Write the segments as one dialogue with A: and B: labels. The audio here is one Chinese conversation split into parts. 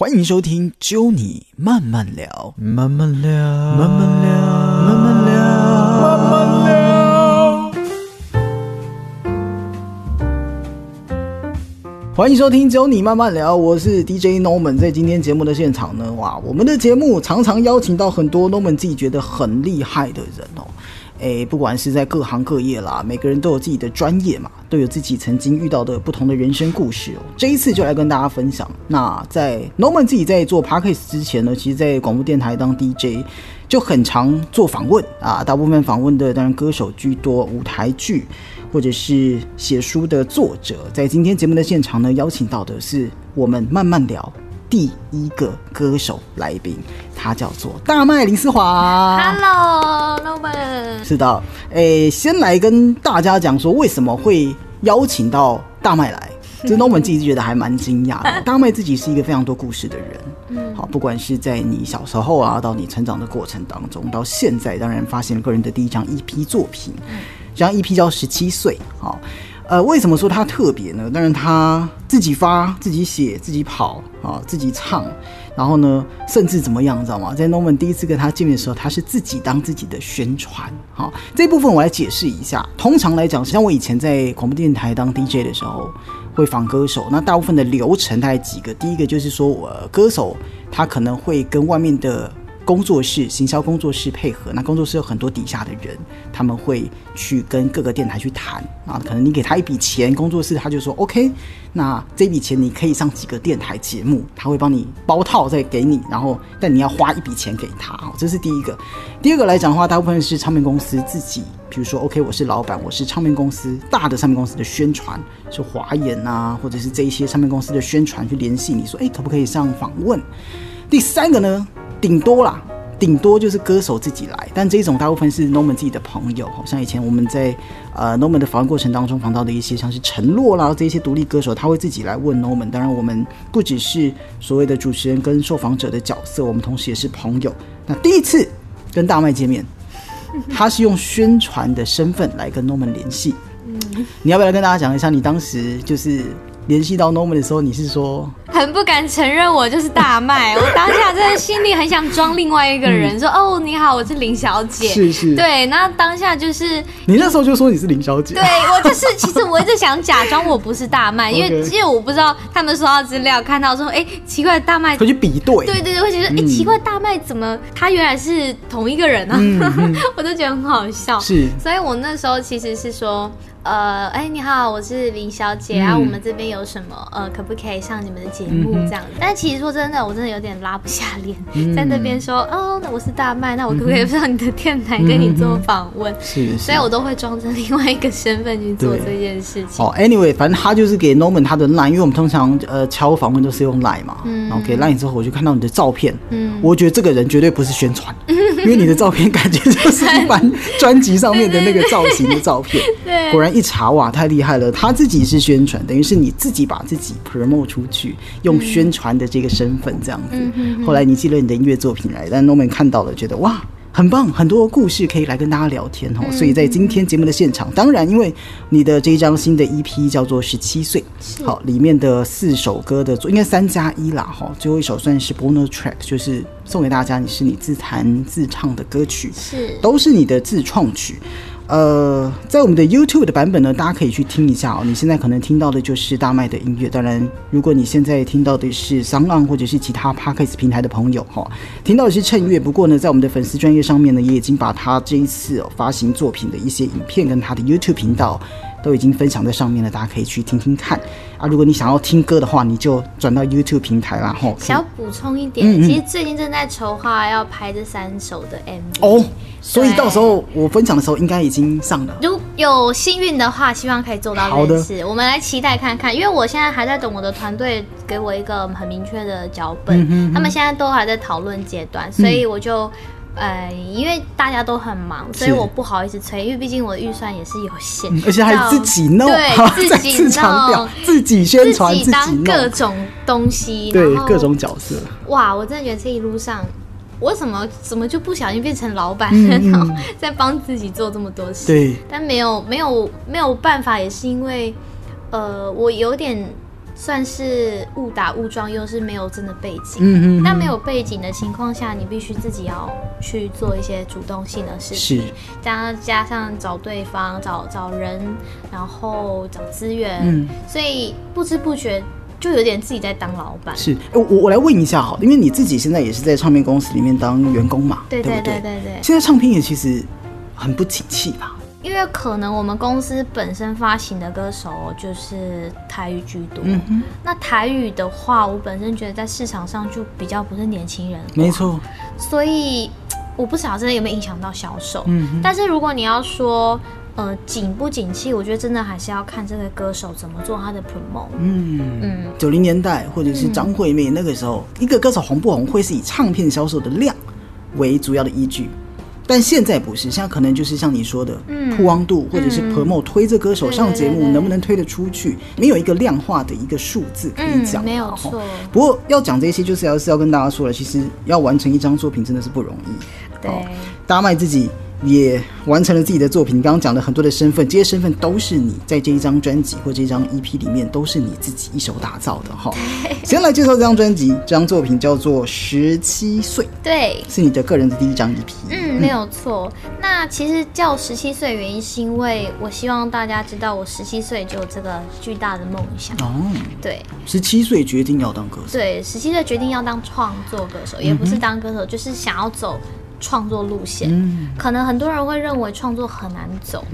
A: 欢迎收听《揪你慢慢聊》，
B: 慢慢聊，
A: 慢慢聊，慢慢聊，慢慢聊。欢迎收听《揪你慢慢聊》，我是 DJ Norman。在今天节目的现场呢，哇，我们的节目常常邀请到很多 Norman 自己觉得很厉害的人哦。诶，不管是在各行各业啦，每个人都有自己的专业嘛，都有自己曾经遇到的不同的人生故事哦。这一次就来跟大家分享。那在 Norman 自己在做 Podcast 之前呢，其实在广播电台当 DJ 就很常做访问啊，大部分访问的当然歌手居多，舞台剧或者是写书的作者。在今天节目的现场呢，邀请到的是我们慢慢聊。第一个歌手来宾，他叫做大麦林思华。
C: Hello，Norman。
A: 是的，诶，先来跟大家讲说为什么会邀请到大麦来。这 Norman 自己觉得还蛮惊讶的。大麦自己是一个非常多故事的人，嗯，好，不管是在你小时候啊，到你成长的过程当中，到现在，当然发现了个人的第一张 EP 作品，这张 EP 叫《十七岁》。好，呃，为什么说它特别呢？当然他自己发、自己写、自己跑啊，自己唱，然后呢，甚至怎么样，你知道吗？在 Norman 第一次跟他见面的时候，他是自己当自己的宣传。好，这部分我来解释一下。通常来讲，像我以前在广播电台当 DJ 的时候，会访歌手，那大部分的流程大概几个。第一个就是说，我、歌手他可能会跟外面的工作室、行销工作室配合，那工作室有很多底下的人，他们会去跟各个电台去谈啊，可能你给他一笔钱，工作室他就说 OK，那这笔钱你可以上几个电台节目，他会帮你包套再给你，然后但你要花一笔钱给他，这是第一个。第二个来讲的话，大部分是唱片公司自己，比如说 OK，我是老板，我是唱片公司大的唱片公司的宣传，是华研啊，或者是这一些唱片公司的宣传去联系你说，哎，可不可以上访问？第三个呢，顶多啦，顶多就是歌手自己来，但这种大部分是 Norman 自己的朋友，好像以前我们在呃 Norman 的访问过程当中访到的一些像是陈洛啦这些独立歌手，他会自己来问 Norman。当然，我们不只是所谓的主持人跟受访者的角色，我们同时也是朋友。那第一次跟大麦见面，他是用宣传的身份来跟 Norman 联系。你要不要来跟大家讲一下，你当时就是联系到 Norman 的时候，你是说
C: 很不敢承认我就是大麦，我当下真的心里很想装另外一个人，说哦你好，我是林小姐。
A: 是是
C: 对，那当下就是
A: 你那时候就说你是林小姐？
C: 对我就是，其实我一直想假装我不是大麦，因为因为我不知道他们收到资料看到说，哎，奇怪，大麦
A: 会去比对。
C: 对对对，会觉得哎、诶奇怪，大麦怎么他原来是同一个人啊？我都觉得很好笑。
A: 是
C: 所以我那时候其实是说，呃，哎，你好，我是林小姐
A: 嗯。
C: 啊，我们这边有什么呃，可不可以上你们的节目这样？子？但其实说真的，我真的有点拉不下脸，
A: 嗯。
C: 在那边说，哦，那我是大麦，那我可不可以上你的电台跟你做访问？
A: 是是。
C: 所以我都会装成另外一个身份去做这件事情。
A: 哦，anyway，反正他就是给 Norman 他的 line，因为我们通常呃敲访问都是用 line 嘛，然后给 line 之后，我就看到你的照片，
C: 嗯。
A: 我觉得这个人绝对不是宣传，因为你的照片感觉就是一般 专辑上面的那个造型的照片。
C: 对。
A: 果然一查哇，太厉害了，他自己是宣传，等于是你自己把自己 promote 出去，用宣传的这个身份这样子。后来你寄了你的音乐作品来，但 Norman 看到了，觉得哇。很棒，很多故事可以来跟大家聊天哦。所以在今天节目的现场，当然因为你的这一张新的 EP 叫做《十七岁》，好，里面的四首歌的应该三加一啦哈，最后一首算是 bonus track，就是送给大家，你是你自弹自唱的歌曲，
C: 是
A: 都是你的自创曲。呃，在我们的 YouTube 的版本呢，大家可以去听一下哦。你现在可能听到的就是大麦的音乐，当然，如果你现在听到的是 s o n g o n 或者是其他 Podcast 平台的朋友哈、听到的是趁月。不过呢，在我们的粉丝专业上面呢，也已经把他这一次、发行作品的一些影片跟他的 YouTube 频道都已经分享在上面了，大家可以去听听看啊。如果你想要听歌的话，你就转到 YouTube 平台啦哈。可以
C: 想要补充一点，
A: 嗯嗯
C: 其实最近正在筹划要拍这三首的 MV
A: 哦，所以到时候我分享的时候应该已经上了。
C: 如有幸运的话，希望可以做到
A: 好的。
C: 我们来期待看看，因为我现在还在等我的团队给我一个很明确的脚本，
A: 嗯
C: 他们现在都还在讨论阶段，所以我就。呃，因为大家都很忙，所以我不好意思催，因为毕竟我的预算也是有限，
A: 而且还自己弄，
C: 对，自己弄，
A: 自己宣传，
C: 自己当各种东西，
A: 对各种角色，
C: 哇，我真的觉得这一路上，我怎么怎么就不小心变成老板，
A: 嗯 嗯
C: 然后在帮自己做这么多事？
A: 对，
C: 但没有没有没有办法，也是因为，呃，我有点算是误打误撞，又是没有真的背景。
A: 嗯嗯
C: 那没有背景的情况下，你必须自己要去做一些主动性的事情，
A: 是
C: 加加上找对方、找找人，然后找资源，
A: 嗯
C: 所以不知不觉就有点自己在当老板。
A: 是，哎我我来问一下好，因为你自己现在也是在唱片公司里面当员工嘛，
C: 对对
A: 对
C: 对对，
A: 现在唱片业其实很不景气吧？
C: 因为可能我们公司本身发行的歌手就是台语居多，
A: 嗯，
C: 那台语的话，我本身觉得在市场上就比较不是年轻人，
A: 没，错，
C: 所以我不晓得真的有没有影响到销售。
A: 嗯，
C: 但是如果你要说呃景不景气，我觉得真的还是要看这个歌手怎么做他的 promote。
A: 嗯。
C: 嗯，
A: 九零年代或者是张惠妹那个时候，一个歌手红不红会是以唱片销售的量为主要的依据，但现在不是，现在可能就是像你说的，
C: 嗯。
A: 曝光度或者是
C: 嗯。
A: Promo 推这歌手上节目能不能推得出去，没有一个量化的一个数字可以讲、
C: 嗯，没有错，
A: 不过要讲这些，就是要是要跟大家说了，其实要完成一张作品真的是不容易。
C: 对。
A: 大麦自己也完成了自己的作品，你刚刚讲了很多的身份，这些身份都是你在这一张专辑或这一张 EP 里面都是你自己一手打造的哈。先来介绍这张专辑，这张作品叫做《十七岁》，
C: 对，
A: 是你的个人的第一张 EP。
C: 嗯，没有错。那其实叫十七岁，原因是因为我希望大家知道，我十七岁就有这个巨大的梦想。
A: 哦，
C: 对
A: 十七岁决定要当歌手，
C: 对，十七岁决定要当创作歌手，也不是当歌手，就是想要走创作路线。
A: 嗯，
C: 可能很多人会认为创作很难走，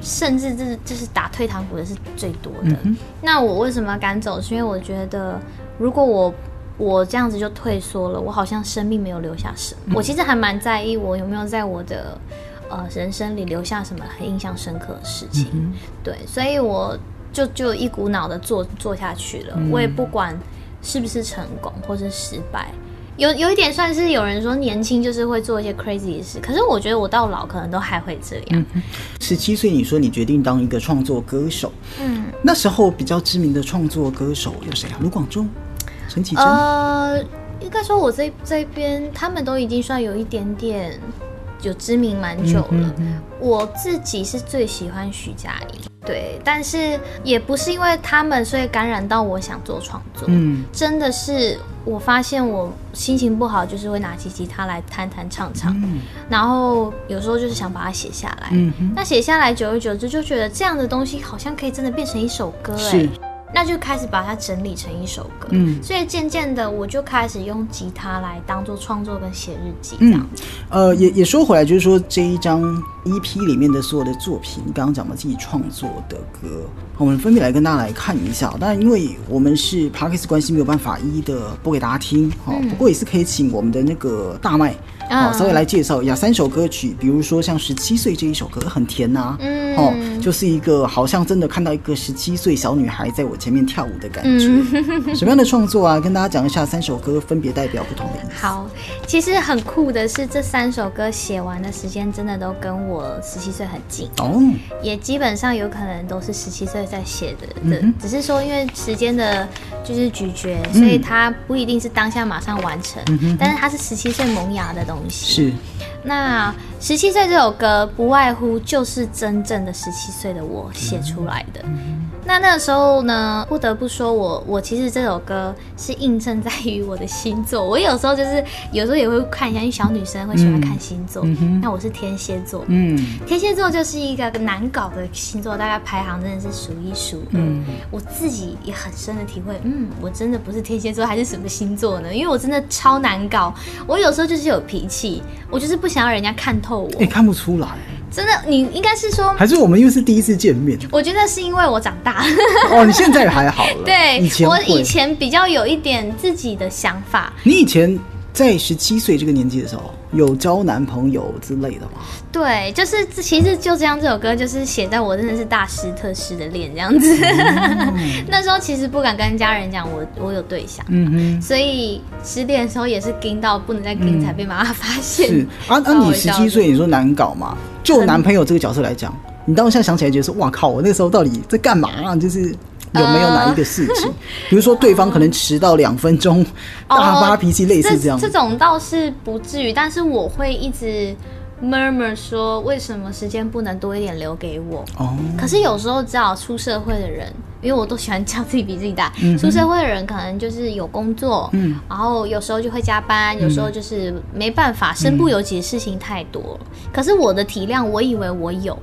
C: 甚至这这是打退堂鼓的是最多的。那我为什么敢走？是因为我觉得，如果我我这样子就退缩了，我好像生命没有留下什么。我其实还蛮在意我有没有在我的呃人生里留下什么很印象深刻的事情。对，所以我就就一股脑的做做下去了，我也不管是不是成功或是失败。有有一点算是有人说年轻就是会做一些 crazy 的事，可是我觉得我到老可能都还会这样。
A: 十七岁你说你决定当一个创作歌手，
C: 嗯，
A: 那时候比较知名的创作歌手有谁啊？卢广仲、陈绮贞。
C: 呃，应该说我这这边他们都已经算有一点点有知名蛮久了。
A: 嗯嗯
C: 我自己是最喜欢徐佳莹，对，但是也不是因为他们所以感染到我想做创作。
A: 嗯
C: 真的是我发现我心情不好，就是会拿起吉他来弹弹唱唱，
A: 嗯。
C: 然后有时候就是想把它写下来。
A: 嗯，
C: 那写下来，久而久之就觉得这样的东西好像可以真的变成一首歌，哎
A: 是，
C: 那就开始把它整理成一首歌。
A: 嗯
C: 所以渐渐的，我就开始用吉他来当做创作跟写日记这样子。
A: 呃，也也说回来，就是说这一张 EP 里面的所有的作品，你刚刚讲的自己创作的歌，我们分别来跟大家来看一下。当然，因为我们是 p a r k e s 关系，没有办法一一的播给大家听，哦，不过也是可以请我们的那个大麦，哦，
C: 嗯
A: 稍微来介绍一下三首歌曲，比如说像十七岁这一首歌很甜呐、
C: 嗯
A: 哦，就是一个好像真的看到一个十七岁小女孩在我前面跳舞的感觉。
C: 嗯
A: 什么样的创作啊？跟大家讲一下，三首歌分别代表不同的意思。
C: 好，其实很酷的是，这三首歌写完的时间真的都跟我十七岁很近，
A: 哦，
C: 也基本上有可能都是十七岁在写的。只是说因为时间的就是咀嚼，所以它不一定是当下马上完成，但是它是十七岁萌芽的东西。
A: 是，
C: 那十七岁这首歌，不外乎就是真正的十七岁的我写出来的。那那个时候呢，不得不说我，我其实这首歌是映衬在于我的星座。我有时候就是有时候也会看一下，因为小女生会喜欢看星座。
A: 嗯
C: 那我是天蝎座，
A: 嗯
C: 天蝎座就是一个难搞的星座，大概排行真的是数一数二。
A: 嗯
C: 我自己也很深的体会，嗯，我真的不是天蝎座，还是什么星座呢？因为我真的超难搞，我有时候就是有脾气，我就是不想要人家看透我。
A: 你、看不出来，
C: 真的，你应该是说，
A: 还是我们又是第一次见面？
C: 我觉得是因为我长大，
A: 哦。你现在还好了，
C: 对
A: 以前
C: 我以前比较有一点自己的想法，
A: 你以前在十七岁这个年纪的时候，有交男朋友之类的吗？
C: 对，就是其实就这样，这首歌就是写在我真的是大师特师的恋这样子。那时候其实不敢跟家人讲我我有对象，
A: 嗯
C: 所以失恋的时候也是盯到不能再盯，才被妈妈发
A: 哼，
C: 现。
A: 是啊啊，你十七岁，你说难搞嘛？就男朋友这个角色来讲，你当下想起来觉得说，哇靠，我那个时候到底在干嘛、啊？就是有没有哪一个事情，比如说对方可能迟到两分钟，大发脾气，类似这样。
C: 这种倒是不至于，但是我会一直 murmur 说为什么时间不能多一点留给我？
A: 哦，
C: 可是有时候只好出社会的人，因为我都喜欢叫自己比自己大。出社会的人可能就是有工作，
A: 嗯
C: 然后有时候就会加班，有时候就是没办法，身不由己的事情太多。可是我的体谅，我以为我有。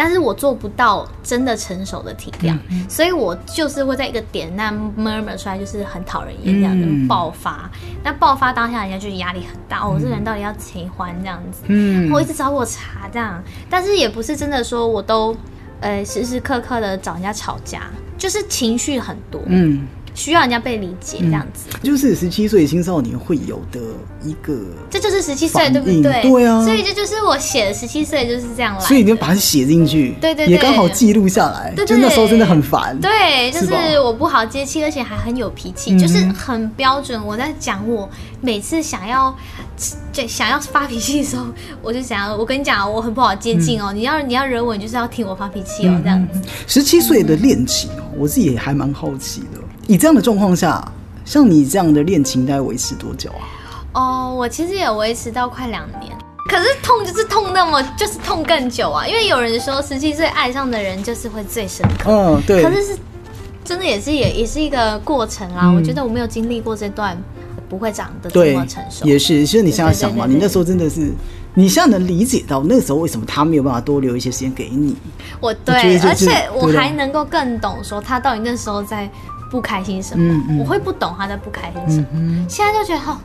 C: 但是我做不到真的成熟的体谅，所以我就是会在一个点那 murmur 出来，就是很讨人厌这样子、
A: 嗯。
C: 爆发。那爆发当下，人家就压力很大，哦，我这个人到底要谁还这样子？
A: 嗯。
C: 我一直找我茬这样，但是也不是真的说我都呃时时刻刻的找人家吵架，就是情绪很多，
A: 嗯，
C: 需要人家被理解这样子。
A: 就是十七岁青少年会有的一个，
C: 这就是十七岁，对不对？
A: 应对啊
C: 所以这就是我写的十七岁就是这样来。
A: 所以你就把它写进去，
C: 对对对
A: 也刚好记录下来。
C: 对对
A: 就那时候真的很烦，
C: 对，就是我不好接气，而且还很有脾气，
A: 嗯
C: 就是很标准。我在讲我每次想要就想要发脾气的时候，我就想要，我跟你讲，我很不好接近
A: 嗯
C: 哦。你要你要惹我，你就是要听我发脾气哦，这样子。
A: 十七岁的恋情哦，我自己也还蛮好奇的。以这样的状况下，像你这样的恋情，大概维持多久啊？
C: 哦，我其实也维持到快两年，可是痛就是痛那么就是痛更久啊，因为有人说十七岁爱上的人就是会最深刻，
A: 嗯，对。
C: 可是是真的也是也也是一个过程啦。
A: 嗯
C: 我觉得我没有经历过这段，不会长得这
A: 对
C: 么成，熟。
A: 也是，其实你现在想嘛，你那时候真的是，你现在能理解到那时候为什么他没有办法多留一些时间给你。
C: 我对，
A: 就是
C: 而且我还能够更懂说他到底那时候在不开心什么，我会不懂他在不开心什么。现在就觉得哦，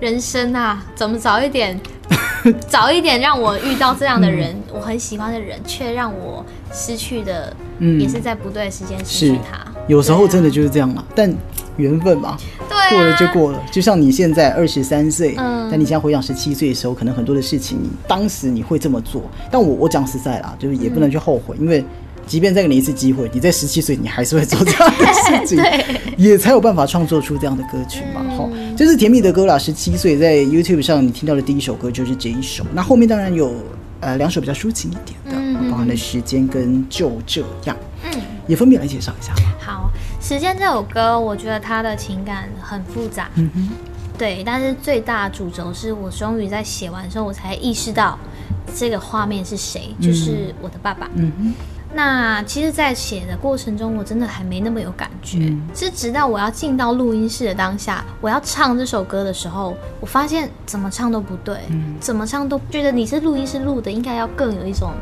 C: 人生啊，怎么早一点，早一点让我遇到这样的人，我很喜欢的人，却让我失去的，
A: 嗯
C: 也是在不对的时间失去他。
A: 有时候真的就是这样嘛，但缘分嘛，
C: 对啊
A: 过了就过了。就像你现在二十三岁，
C: 嗯
A: 但你现在回想十七岁的时候，可能很多的事情，当时你会这么做。但我我讲实在啦，就是也不能去后悔，因为即便再给你一次机会，你在十七岁，你还是会做这样的事情，也才有办法创作出这样的歌曲嘛。哈、这是甜蜜的歌啦。十七岁在 YouTube 上你听到的第一首歌就是这一首，那后面当然有呃两首比较抒情一点的，
C: 嗯
A: 包含了时间跟就这样，
C: 嗯。
A: 也分别来介绍一下吧。
C: 好，《时间》这首歌，我觉得它的情感很复杂，
A: 嗯哼。
C: 对，但是最大主轴是我终于在写完的时候，我才意识到这个画面是谁，就是我的爸爸。
A: 嗯哼。
C: 那其实，在写的过程中，我真的还没那么有感觉，
A: 嗯。
C: 是直到我要进到录音室的当下，我要唱这首歌的时候，我发现怎么唱都不对，
A: 嗯。
C: 怎么唱都觉得你是录音室录的，应该要更有一种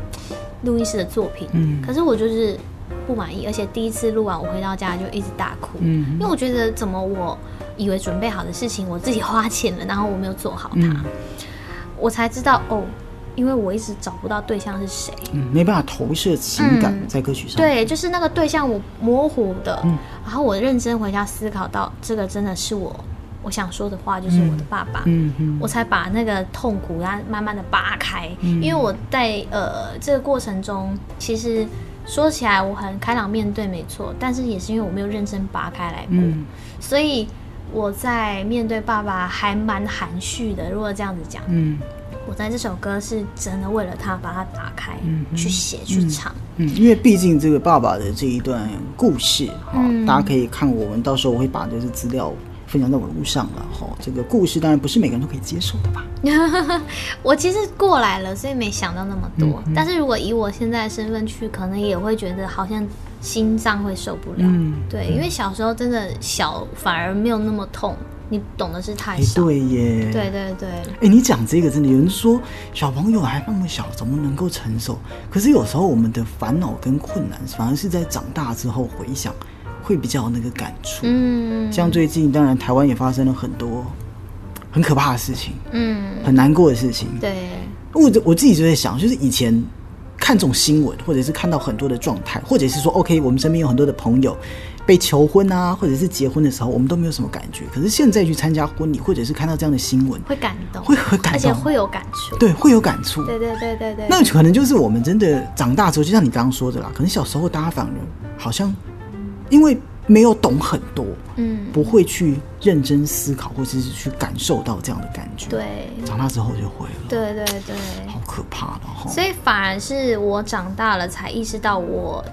C: 录音室的作品。
A: 嗯。
C: 可是我就是不满意，而且第一次录完，我回到家就一直大哭，
A: 嗯。
C: 因为我觉得怎么我以为准备好的事情，我自己花钱了，然后我没有做好它，
A: 嗯。
C: 我才知道哦，因为我一直找不到对象是谁。
A: 嗯，没办法投射情感
C: 嗯
A: 在歌曲上。，
C: 对，就是那个对象我模糊的，
A: 嗯
C: 然后我认真回家思考到，这个真的是我我想说的话，就是我的爸爸。
A: 嗯嗯
C: 我才把那个痛苦慢慢的扒开，因为我在呃这个过程中，其实说起来我很开朗面对，没错，但是也是因为我没有认真扒开来过，
A: 嗯
C: 所以我在面对爸爸还蛮含蓄的。如果这样子讲，
A: 嗯
C: 我在这首歌是真的为了他把它打开、
A: 嗯
C: 去写去唱。
A: 嗯，因为毕竟这个爸爸的这一段故事哈，
C: 嗯
A: 大家可以看我们到时候我会把这些资料分享在网络上了哈。这个故事当然不是每个人都可以接受的吧？
C: 我其实过来了，所以没想到那么多。
A: 嗯
C: 但是如果以我现在的身份去，可能也会觉得好像心脏会受不了。
A: 嗯
C: 对，因为小时候真的小，反而没有那么痛。你懂的是太
A: 哎，
C: 少。
A: 对耶，
C: 对对对
A: 哎，你讲这个真的，有人说小朋友还那么小，怎么能够承受？可是有时候我们的烦恼跟困难，反而是在长大之后回想，会比较有那个感触。
C: 嗯
A: 像最近，当然台湾也发生了很多很可怕的事情，
C: 嗯，
A: 很难过的事情。
C: 对，
A: 我我自己就在想，就是以前看这种新闻，或者是看到很多的状态，或者是说，OK，我们身边有很多的朋友被求婚啊，或者是结婚的时候，我们都没有什么感觉。可是现在去参加婚礼，或者是看到这样的新闻，
C: 会感动，
A: 会会感动
C: 而且会有感触。
A: 对，会有感触。
C: 对对对对对。
A: 那可能就是我们真的长大之后，就像你刚刚说的啦，可能小时候大家反而好像因为没有懂很多，
C: 嗯，
A: 不会去认真思考，或者是去感受到这样的感觉。，
C: 对
A: 长大之后就会了，
C: 对对对。
A: 好可怕的哈。
C: 所以反而是我长大了才意识到我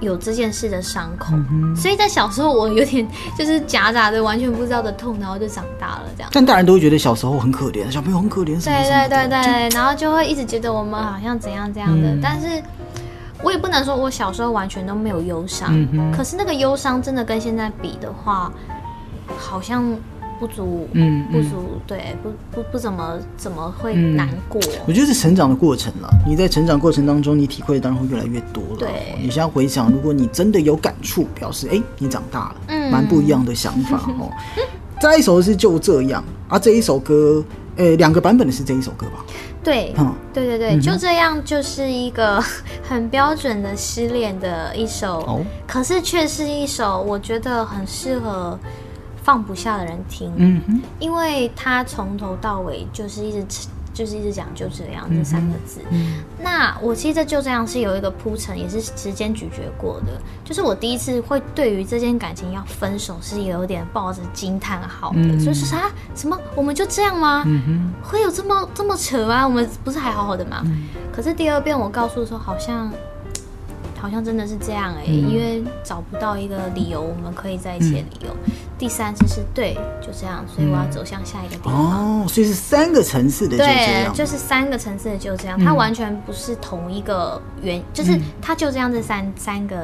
C: 有这件事的伤口，所以在小时候我有点 就是夹杂着完全不知道的痛，然后就长大了这样。
A: 但大人都会觉得小时候很可怜，小朋友很可怜，
C: 对对对对，然后就会一直觉得我们好像怎样怎样的，
A: 嗯。
C: 但是我也不能说我小时候完全都没有忧伤，
A: 嗯
C: 可是那个忧伤真的跟现在比的话，好像不足，
A: 嗯嗯
C: 不足，对，不不不怎么怎么会
A: 嗯
C: 难过，
A: 我觉得是成长的过程了。你在成长过程当中，你体会的当然会越来越多了。
C: 对
A: 你现在回想，如果你真的有感触，表示哎、你长大了，
C: 嗯
A: 蛮不一样的想法哦。再一首是就这样啊，这一首歌，呃，两个版本的是这一首歌吧？
C: 对，
A: 嗯
C: 对对对，就这样，就是一个 很标准的失恋的一首，
A: 哦
C: 可是却是一首我觉得很适合放不下的人听，
A: 嗯哼，
C: 因为他从头到尾就是一直就是一直讲就这样这三个字。
A: 嗯
C: 那我其实这就这样是有一个铺陈，也是时间咀嚼过的。就是我第一次会对于这件感情要分手是有点抱着惊叹号的，
A: 嗯
C: 就是啥什么我们就这样吗？
A: 嗯，
C: 会有这么这么扯吗？我们不是还好好的吗？
A: 嗯
C: 可是第二遍我告诉说，好像好像真的是这样哎、
A: 嗯
C: 因为找不到一个理由我们可以在一起的理由。第三次是对，就这样，所以我要走向下一个地方。
A: 哦，所以是三个层次的就这
C: 对，
A: 样，
C: 就是三个层次的就这样，
A: 嗯
C: 它完全不是同一个原，就是它就这样这三三个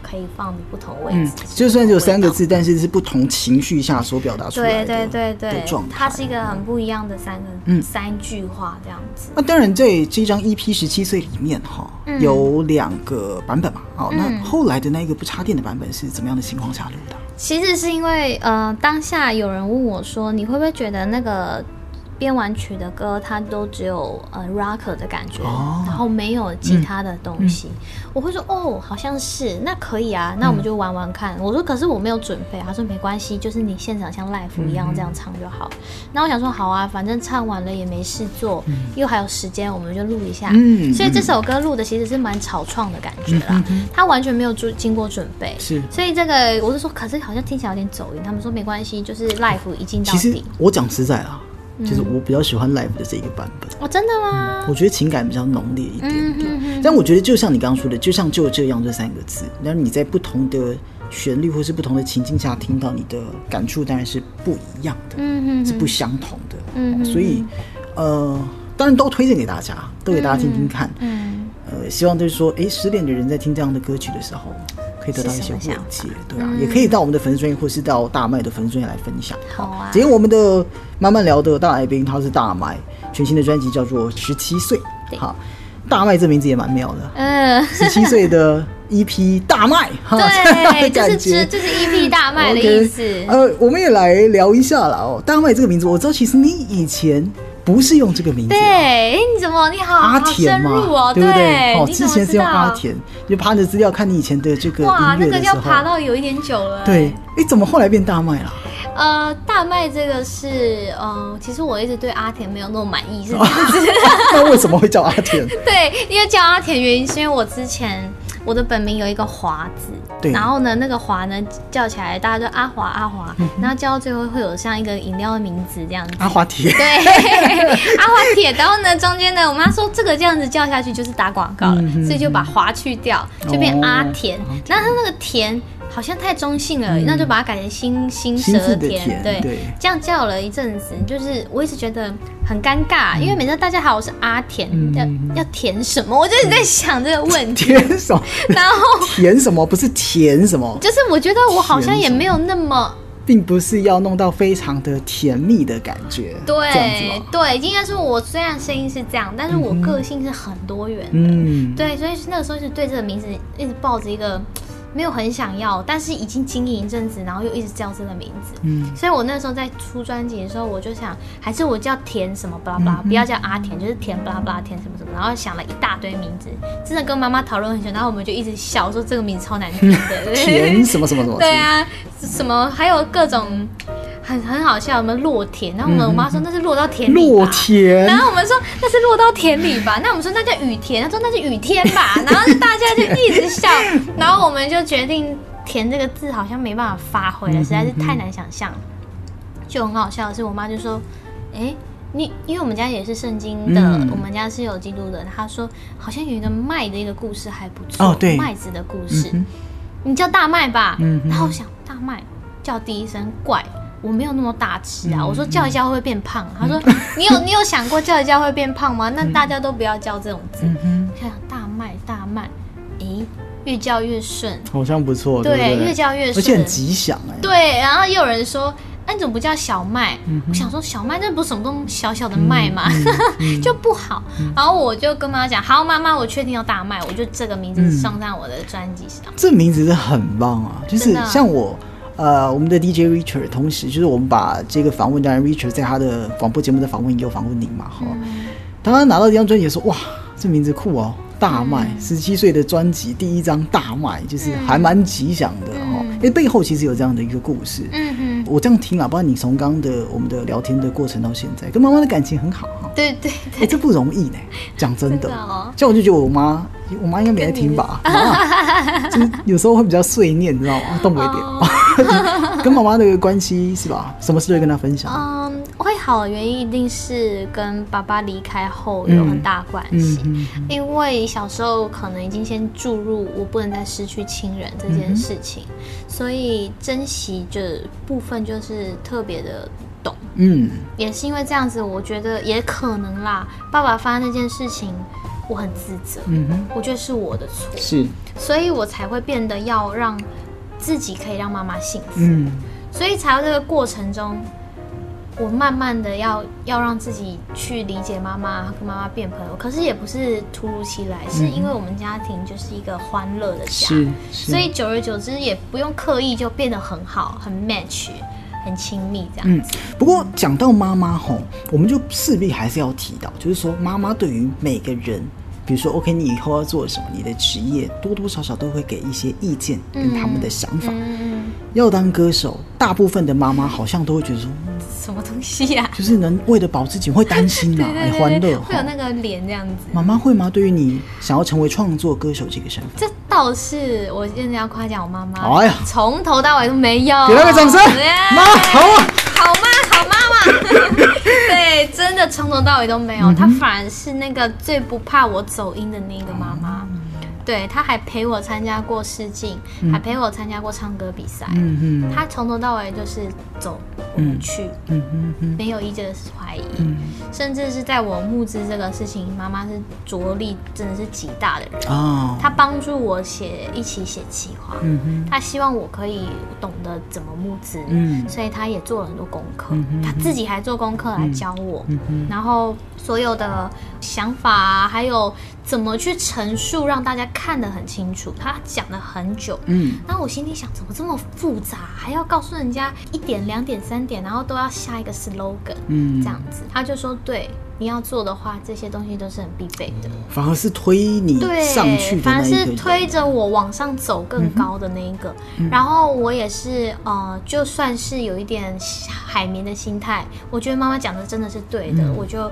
C: 可以放的不同位
A: 嗯
C: 置。，
A: 就算只有三个字，但是是不同情绪下所表达出来
C: 对
A: 的
C: 对对对
A: 的状，态。
C: 它是一个很不一样的三个、
A: 嗯
C: 三句话这样子。
A: 那当然，在这张 EP 十七岁里面哈，
C: 嗯
A: 有两个版本嘛。哦，那
C: 嗯
A: 后来的那一个不插电的版本是怎么样的情况下录的？
C: 其实是因为呃，当下有人问我说，你会不会觉得那个编完曲的歌，它都只有呃 rocker 的感觉，
A: 哦
C: 然后没有其他的东西？我会说哦，好像是，那可以啊，那我们就玩玩看。我说可是我没有准备，他说没关系，就是你现场像 live 一样这样唱就好。那我想说好啊，反正唱完了也没事做，又还有时间，我们就录一下。
A: 嗯
C: 所以这首歌录的其实是蛮草创的感觉啦，它完全没有经经过准备。
A: 是
C: 所以这个我是说，可是好像听起来有点走音。他们说没关系，就是 life 一镜到
A: 其实
C: 底。
A: 我讲实在啊，就是我比较喜欢 live 的这个版本，
C: 哦，真的吗？
A: 我觉得情感比较浓烈一点
C: 嗯
A: 点。但我觉得就像你刚刚说的，就像就这样这三个字，然后你在不同的旋律或是不同的情境下听到你的感触，当然是不一样的，
C: 嗯
A: 是不相同的。
C: 嗯
A: 所以呃，当然都推荐给大家，都给大家听听看。
C: 嗯，
A: 呃，希望就是说，哎，失恋的人在听这样的歌曲的时候，可以得到一些慰藉，对啊，也可以到我们的粉丝专业或是到大麦的粉丝专业来分享。
C: 好啊
A: 今天我们的慢慢聊的大来宾他是大麦，全新的专辑叫做《十七岁》。好，大麦这名字也蛮妙的，
C: 嗯，
A: 十七岁的 EP 大麦，哈，
C: 对，就 是
A: 感觉
C: 这。就是 EP 大麦的意思。
A: 呃，我们也来聊一下啦哦。大麦这个名字，我知道其实你以前不是用这个名字、
C: 对，
A: 啊，
C: 哎，你怎么你好
A: 阿田嘛，
C: 入哦？
A: 对不对？哦，
C: 你
A: 之前是用阿田，就爬你的资料看你以前的这个
C: 哇，那个要爬到有一点久了。
A: 对，哎，怎么后来变大麦了？
C: 呃，大麦这个是，呃，其实我一直对阿田没有那么满意，是这样子。
A: 那为什么会叫阿田？
C: 对，因为叫阿田原因是因为我之前我的本名有一个华字，
A: 对
C: 然后呢那个华呢叫起来大家就阿华阿华，然后叫到最后会有像一个饮料的名字这样子。
A: 阿华铁。
C: 对，阿华铁，然后呢，中间呢，我妈说这个这样子叫下去就是打广告了，
A: 嗯
C: 所以就把华去掉，就变阿田
A: 哦。
C: 然后它那个田好像太中性了，那就把它改成新新
A: 新字
C: 舌田，
A: 的田
C: 对，
A: 对
C: 这样叫了一阵子，就是我一直觉得很尴尬，因为每次大家好，我是阿甜，
A: 嗯
C: 要要填什么，我就一直在想这个问题，
A: 甜什么？
C: 然后
A: 甜什么？不是甜什么，
C: 就是我觉得我好像也没有那么。
A: 并不是要弄到非常的甜蜜的感觉。
C: 对对，应该说，我虽然声音是这样，但是我个性是很多元的。
A: 嗯，
C: 对，所以那个时候是对这个名字一直抱着一个没有很想要，但是已经经营一阵子，然后又一直叫这个名字。
A: 嗯，
C: 所以我那时候在出专辑的时候，我就想，还是我叫田什么巴拉巴拉，不要叫阿田，就是田巴拉巴拉田什么什么，然后想了一大堆名字，真的跟妈妈讨论很久，然后我们就一直笑说这个名字超难听的。
A: 田什么什么什么？
C: 对啊，什么还有各种很很好笑，我们落田，然后我们我妈说那是落到田里
A: 落。田
C: 然。后我们说那是落到田里吧，那我们说那叫雨田，他说那是雨天吧，然后大家就一直笑，然后我们就决定“田”这个字好像没办法发挥了，实在是太难想象。就很好笑的是，我妈就说：“哎、你因为我们家也是圣经的，
A: 嗯
C: 我们家是有基督的。他说好像有一个麦的一个故事还不错，
A: 哦对
C: 麦子的故事，
A: 嗯
C: 你叫大麦吧。
A: 嗯哼
C: 然后我想大麦叫第一声怪。我没有那么大吃
A: 嗯
C: 啊！我说叫一叫会变胖。他说：“ 你有你有想过叫一叫会变胖吗？那大家都不要叫这种字。
A: 嗯哼，
C: 看大麦大麦，诶，越叫越顺，
A: 好像不错，对
C: 对，
A: 对
C: 越叫越顺，
A: 而且很吉祥哎。
C: 对，然后又有人说，那、你怎么不叫小麦？
A: 嗯
C: 我想说小麦那不是什么东小小的麦嘛？
A: 嗯
C: 就不好。然后我就跟妈妈讲，好，妈妈，我确定要大麦，我就这个名字
A: 嗯
C: 上在我的专辑上。
A: 这名字是很棒啊，就是像我。呃，我们的 DJ Richard，同时就是我们把这个访问，当然 Richard 在他的广播节目的访问也有访问您嘛，哈、
C: 嗯
A: 当他拿到这张专辑，说哇，这名字酷哦，大麦，
C: 嗯
A: 十七岁的专辑第一张大卖，就是还蛮吉祥的哈、
C: 嗯
A: 因为背后其实有这样的一个故事。
C: 嗯嗯，
A: 我这样听啊，不然你从刚刚的我们的聊天的过程到现在，跟妈妈的感情很好哈。
C: 对对
A: 哎、这不容易呢，讲真的。像我就觉得我妈，我妈应该没在听吧，妈就是有时候会比较碎念，你知道吗？动我一点。
C: 哦
A: 跟妈妈的关系是吧？什么事都会跟她分享。
C: 嗯，会好的原因一定是跟爸爸离开后有很大关系。
A: 嗯
C: 因为小时候可能已经先注入我不能再失去亲人这件事情，所以珍惜这部分就是特别的懂。
A: 嗯
C: 也是因为这样子，我觉得也可能啦，爸爸发生那件事情，我很自责，
A: 嗯哼，
C: 我觉得是我的错，
A: 是
C: 所以我才会变得要让自己可以让妈妈幸福，
A: 嗯
C: 所以才有这个过程中。我慢慢的要要让自己去理解妈妈，跟妈妈变朋友，可是也不是突如其来，是因为我们家庭就是一个欢乐的家，所以久而久之也不用刻意就变得很好、很 match、很亲密这样
A: 嗯
C: 子。，
A: 不过讲到妈妈吼，我们就势必还是要提到，就是说妈妈对于每个人，比如说 OK，你以后要做什么，你的职业多多少少都会给一些意见跟他们的想法。
C: 嗯，
A: 要当歌手，大部分的妈妈好像都会觉得说，嗯
C: 什么东西呀、
A: 就是能为了保自己会担心嘛，
C: 对
A: 哎，
C: 对
A: 欢乐，
C: 会有。那个脸这样子。
A: 妈妈会吗？对于你想要成为创作歌手这个身份，
C: 这倒是我现在要夸奖我妈妈，
A: 哎呀
C: 从头到尾都没有。
A: 给她个掌声妈好啊！
C: 好妈，好妈妈。对，真的从头到尾都没有，她反而是那个最不怕我走音的那个妈妈。对，他还陪我参加过试镜，还陪我参加过唱歌比赛。
A: 嗯嗯
C: 他从头到尾就是走，我们去，
A: 嗯嗯嗯
C: 没有一这个怀疑。
A: 嗯。
C: 甚至是在我募资这个事情，妈妈是着力真的是极大的人。
A: 哦，
C: 她帮助我写一起写企划，
A: 嗯哼。
C: 她希望我可以懂得怎么募资，
A: 嗯。
C: 所以她也做了很多功课
A: 嗯哼，
C: 她自己还做功课来教我，
A: 嗯哼。
C: 然后所有的想法啊，还有怎么去陈述，让大家看得很清楚，他讲了很久。
A: 嗯
C: 那我心里想，怎么这么复杂，还要告诉人家一点、两点、三点，然后都要下一个 slogan，
A: 嗯
C: 这样子。他就说，对，你要做的话，这些东西都是很必备的。
A: 反而是推你
C: 对，
A: 上去的
C: 反而是推着我往上走更高的那一个。然后我也是呃，就算是有一点海绵的心态，我觉得妈妈讲的真的是对的，我就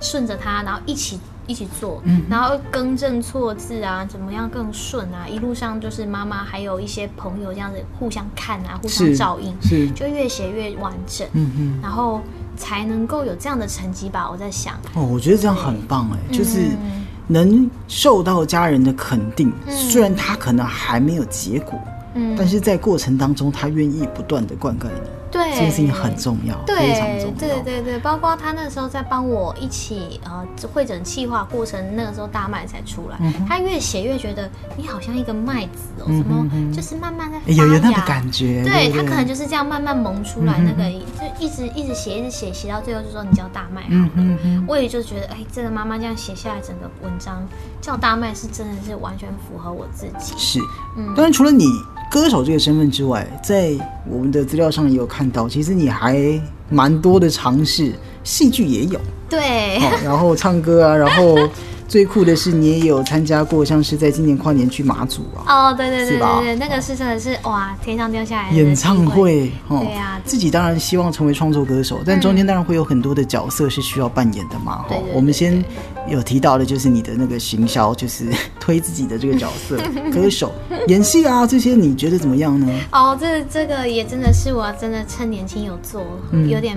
C: 顺着他，然后一起。一起做，嗯。然后更正错字啊，怎么样更顺啊？一路上就是妈妈还有一些朋友这样子互相看啊，互相照应，
A: 是。
C: 就越写越完整，
A: 嗯嗯。
C: 然后才能够有这样的成绩吧。我在想，
A: 哦，我觉得这样很棒哎，就是
C: 嗯。
A: 能受到家人的肯定，
C: 嗯。
A: 虽然他可能还没有结果，
C: 嗯，
A: 但是在过程当中，他愿意不断的灌溉你，
C: 对。
A: 这件事情很重要，非常
C: 对
A: 重要。
C: 对对对，包括他那时候在帮我一起呃会诊计划过程，那个时候大麦才出来，他越写越觉得你好像一个麦子哦，
A: 嗯
C: 什么就是慢慢在发
A: 哎有有那个感觉，不
C: 对他可能就是这样慢慢萌出来，
A: 嗯
C: 那个就一直一直写，一直写，写到最后就说你叫大麦好
A: 嗯
C: 了。我也就觉得，哎，这个妈妈这样写下来，整个文章叫大麦是真的是完全符合我自己。
A: 是。
C: 嗯。
A: 当然，除了你歌手这个身份之外，在我们的资料上也有看到，其实你还蛮多的尝试，戏剧也有，
C: 对，
A: 哦，然后唱歌啊，然后最酷的是你也有参加过，像是在今年跨年去马祖啊。
C: 哦，对对对
A: 是吧
C: 对对，那个是真的是哇，天上掉下来的
A: 演唱
C: 机
A: 会哦，
C: 对啊
A: 自己当然希望成为创作歌手，但中间当然会有很多的角色是需要扮演的嘛。哈我们先有提到的就是你的那个行销，就是 推自己的这个角色，歌手、演戏啊这些，你觉得怎么样呢？
C: 哦，这这个也真的是我真的趁年轻有做，
A: 嗯。
C: 有点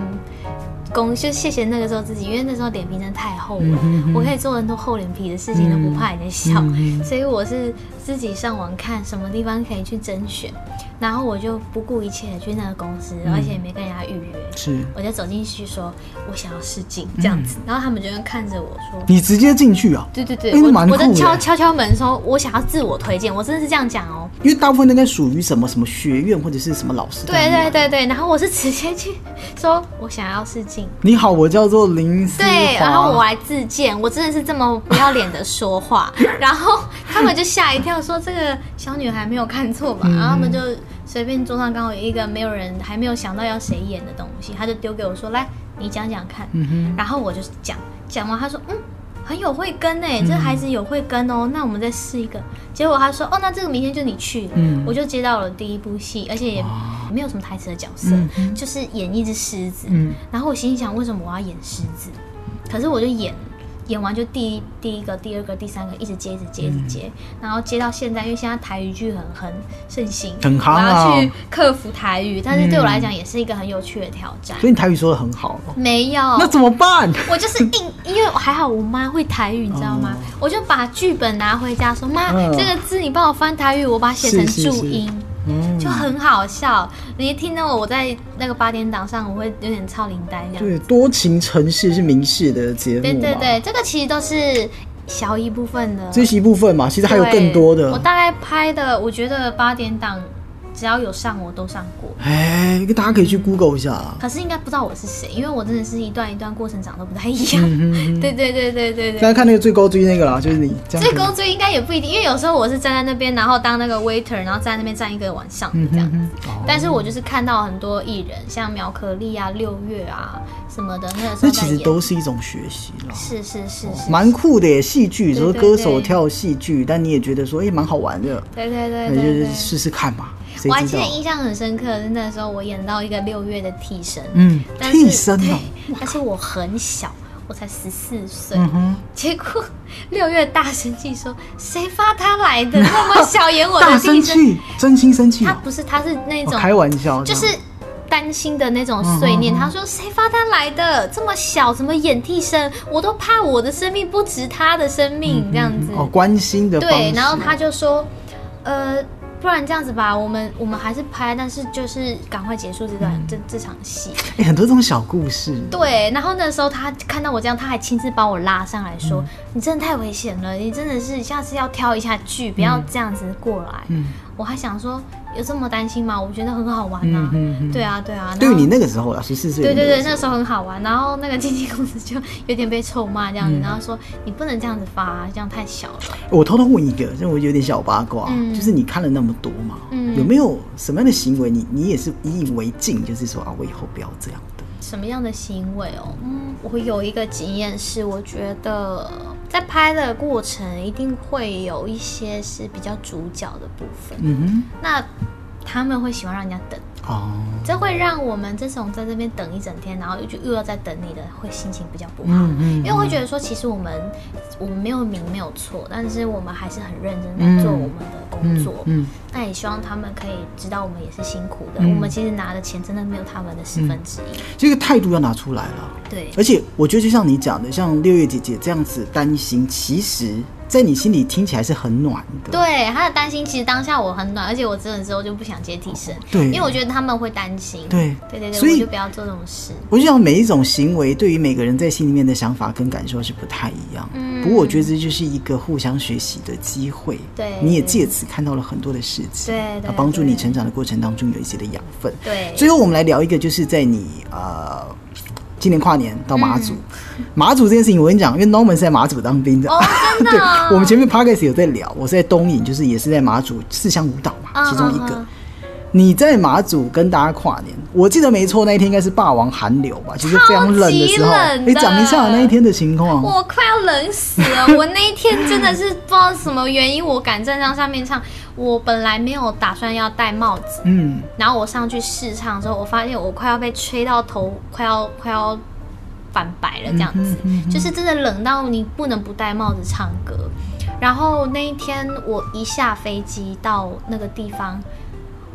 C: 功，就谢谢那个时候自己，因为那时候脸皮真的太厚了，我可以做很多厚脸皮的事情都不怕人家笑，所以我是自己上网看什么地方可以去甄选。然后我就不顾一切的去那个公司，而且也没跟人家预约，
A: 是，
C: 我就走进去说，我想要试镜这样子，然后他们就看着我说，
A: 你直接进去啊？
C: 对对对，我我就敲敲敲门说，我想要自我推荐，我真的是这样讲哦，
A: 因为大部分应该属于什么什么学院或者是什么老师，
C: 对对对对，然后我是直接去说我想要试镜，
A: 你好，我叫做林思
C: 对，然后我来自荐，我真的是这么不要脸的说话，然后他们就吓一跳，说这个小女孩没有看错吧，然后他们就。随便桌上刚好有一个没有人还没有想到要谁演的东西，他就丢给我说：“来，你讲讲看。”然后我就讲讲完，他说：“嗯，很有慧根哎，这孩子有慧根哦。”那我们再试一个。结果他说：“哦，那这个明天就你去。”我就接到了第一部戏，而且也没有什么台词的角色，就是演一只狮子。然后我心想：为什么我要演狮子？可是我就演。演完就第一第一个、第二个、第三个，一直接、一直接、一直接，然后接到现在，因为现在台语剧很很盛行，
A: 很
C: 好啊。我要去克服台语，但是对我来讲也是一个很有趣的挑战。
A: 所以你台语说的很好
C: 没有？
A: 那怎么办？
C: 我就是硬，因为还好我妈会台语，你知道吗？我就把剧本拿回家说：“妈，这个字你帮我翻台语，我把它写成注音。”就很好笑，你一听到我在那个八点档上，我会有点超灵呆这样。
A: 对，多情城市是明视的节目
C: 对对对，这个其实都是小一部分的，
A: 这是一部分嘛，其实还有更多的。
C: 我大概拍的，我觉得八点档。只要有上我都上过，
A: 哎，大家可以去 Google 一下。
C: 可是应该不知道我是谁，因为我真的是一段一段过程长得不太一样。对对对对对对。
A: 大家看那个最高追那个啦，就是你。
C: 最高追应该也不一定，因为有时候我是站在那边，然后当那个 waiter，然后在那边站一个晚上这样子。但是我就是看到很多艺人，像苗可丽啊、六月啊什么的，那个时候。那
A: 其实都是一种学习
C: 了。是是是是。
A: 蛮酷的耶，戏剧，说歌手跳戏剧，但你也觉得说，哎，蛮好玩的。
C: 对对对那。
A: 就是试试看嘛。
C: 我还记得印象很深刻，是那时候我演到一个六月的替身，
A: 嗯，替身
C: 哦，但是我很小，我才十四岁，结果六月大生气说：“谁发他来的？那么小演我的替身，
A: 真心生气。”
C: 他不是，他是那种
A: 开玩笑，
C: 就是担心的那种碎念。他说：“谁发他来的？这么小，怎么演替身？我都怕我的生命不值他的生命，这样子。”
A: 哦，关心的
C: 对，然后他就说：“呃。”不然这样子吧，我们我们还是拍，但是就是赶快结束这段这这场戏。
A: 哎，很多这种小故事。
C: 对，然后那时候他看到我这样，他还亲自把我拉上来说：“你真的太危险了，你真的是下次要挑一下剧，不要这样子过来。”嗯，我还想说。有这么担心吗？我觉得很好玩呐。对啊，对啊。
A: 对于你那个时候了，十四岁。
C: 对对对，那时候很好玩。然后那个经纪公司就有点被臭骂这样子，然后说你不能这样子发，这样太小了。
A: 我偷偷问一个，因为我有点小八卦，就是你看了那么多嘛，有没有什么样的行为，你你也是引以为镜，就是说啊，我以后不要这样的。
C: 什么样的行为哦？嗯，我有一个经验是，我觉得在拍的过程一定会有一些是比较主角的部分。嗯哼，那他们会喜欢让人家等。哦，这会让我们这种在这边等一整天，然后又就又要再等你的，会心情比较不好。嗯嗯，因为会觉得说，其实我们我们没有名没有错，但是我们还是很认真在做我们的工作。嗯，那也希望他们可以知道我们也是辛苦的。我们其实拿的钱真的没有他们的十分之一。
A: 这个态度要拿出来了。
C: 对，
A: 而且我觉得就像你讲的，像六月姐姐这样子担心，其实。在你心里听起来是很暖的，
C: 对他的担心，其实当下我很暖，而且我真的之后就不想接替身，
A: 对，
C: 因为我觉得他们会担心，
A: 对，
C: 对对对，所以就不要做这种事。
A: 我就想每一种行为对于每个人在心里面的想法跟感受是不太一样，嗯，不过我觉得这就是一个互相学习的机会，
C: 对，
A: 你也借此看到了很多的事情，
C: 对，
A: 帮助你成长的过程当中有一些的养分，
C: 对。
A: 最后我们来聊一个，就是在你呃。今年跨年到马祖，马祖这件事情，我跟你讲，因为 Norman 是在马祖当兵的，
C: 对，
A: 我们前面 Podcast 有在聊，我是在东引，就是也是在马祖四乡舞蹈嘛，其中一个。你在马祖跟大家跨年，我记得没错，那一天应该是霸王寒流吧，就是非常冷的时候。你讲一下那一天的情况。
C: 我快要冷死了，我那一天真的是不知道什么原因，我敢站上上面唱。我本来没有打算要戴帽子，嗯，然后我上去试唱的时候，我发现我快要被吹到头，快要快要反白了，这样子，就是真的冷到你不能不戴帽子唱歌。然后那一天我一下飞机到那个地方，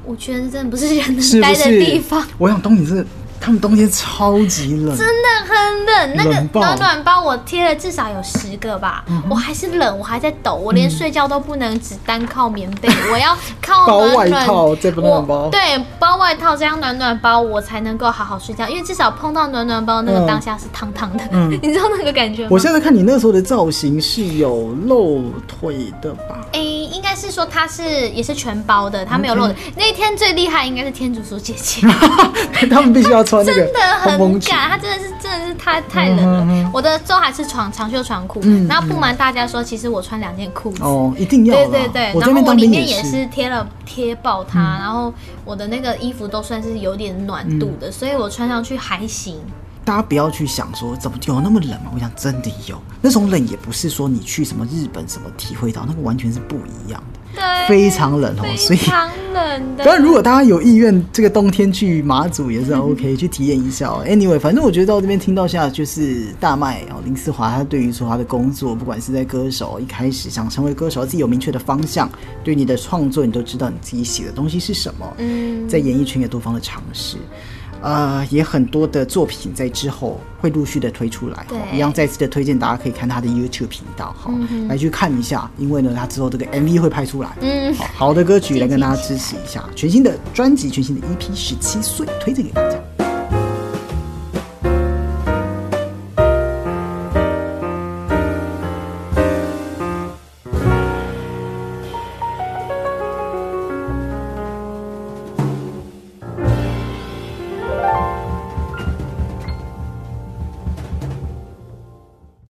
C: 我觉得真的不是人能待的地方。
A: 我想东你是他们冬天超级冷，
C: 真的很冷，那个暖暖包我贴了至少有十个吧，
A: 嗯。
C: 我还是冷，我还在抖，我连睡觉都不能只单靠棉被，我要 靠
A: 包外
C: 暖暖。
A: 套再不暖暖包。
C: 我对，包外套这样暖暖包，我才能够好好睡觉，因为至少碰到暖暖包那个
A: 嗯。
C: 当下是烫烫的，
A: 嗯。
C: 你知道那个感觉吗？
A: 我现在看你那时候的造型是有露腿的吧？
C: 诶、应该是说它是也是全包的，它没有露的。那一天最厉害应该是天竺鼠姐姐，
A: 他们必须要穿那个
C: 真的很
A: 蓬蓬裙。
C: 赶，它真的是真的是太太冷了。
A: 嗯
C: 我的都还是长长袖长裤，
A: 嗯
C: 然后不瞒大家说，其实我穿两件裤子。
A: 哦，一定要
C: 对对对，然后我里面也
A: 是。
C: 贴了贴爆它，然后我的那个衣服都算是有点暖度
A: 嗯
C: 的，所以我穿上去还行。
A: 大家不要去想说怎么有那么冷嘛？我想真的有，那种冷也不是说你去什么日本什么体会到，那个完全是不一样的。
C: 对，
A: 非常冷哦所以
C: 非常冷的。
A: 当然，如果大家有意愿，这个冬天去马祖也是 OK，去体验一下哦。Anyway，反正我觉得到这边听到下，就是大麦哦，林思华他对于说他的工作，不管是在歌手一开始想成为歌手，自己有明确的方向，对你的创作，你都知道你自己写的东西是什么。
C: 嗯，
A: 在演艺圈也多方的尝试。呃，也很多的作品在之后会陆续的推出来，
C: 对。
A: 一样再次的推荐大家可以看他的 YouTube 频道哈，
C: 嗯
A: 来去看一下，因为呢，他之后这个 MV 会拍出来，
C: 嗯。
A: 好好的歌曲来跟大家支持一下，全新的专辑，全新的 EP 十七岁推荐给大家。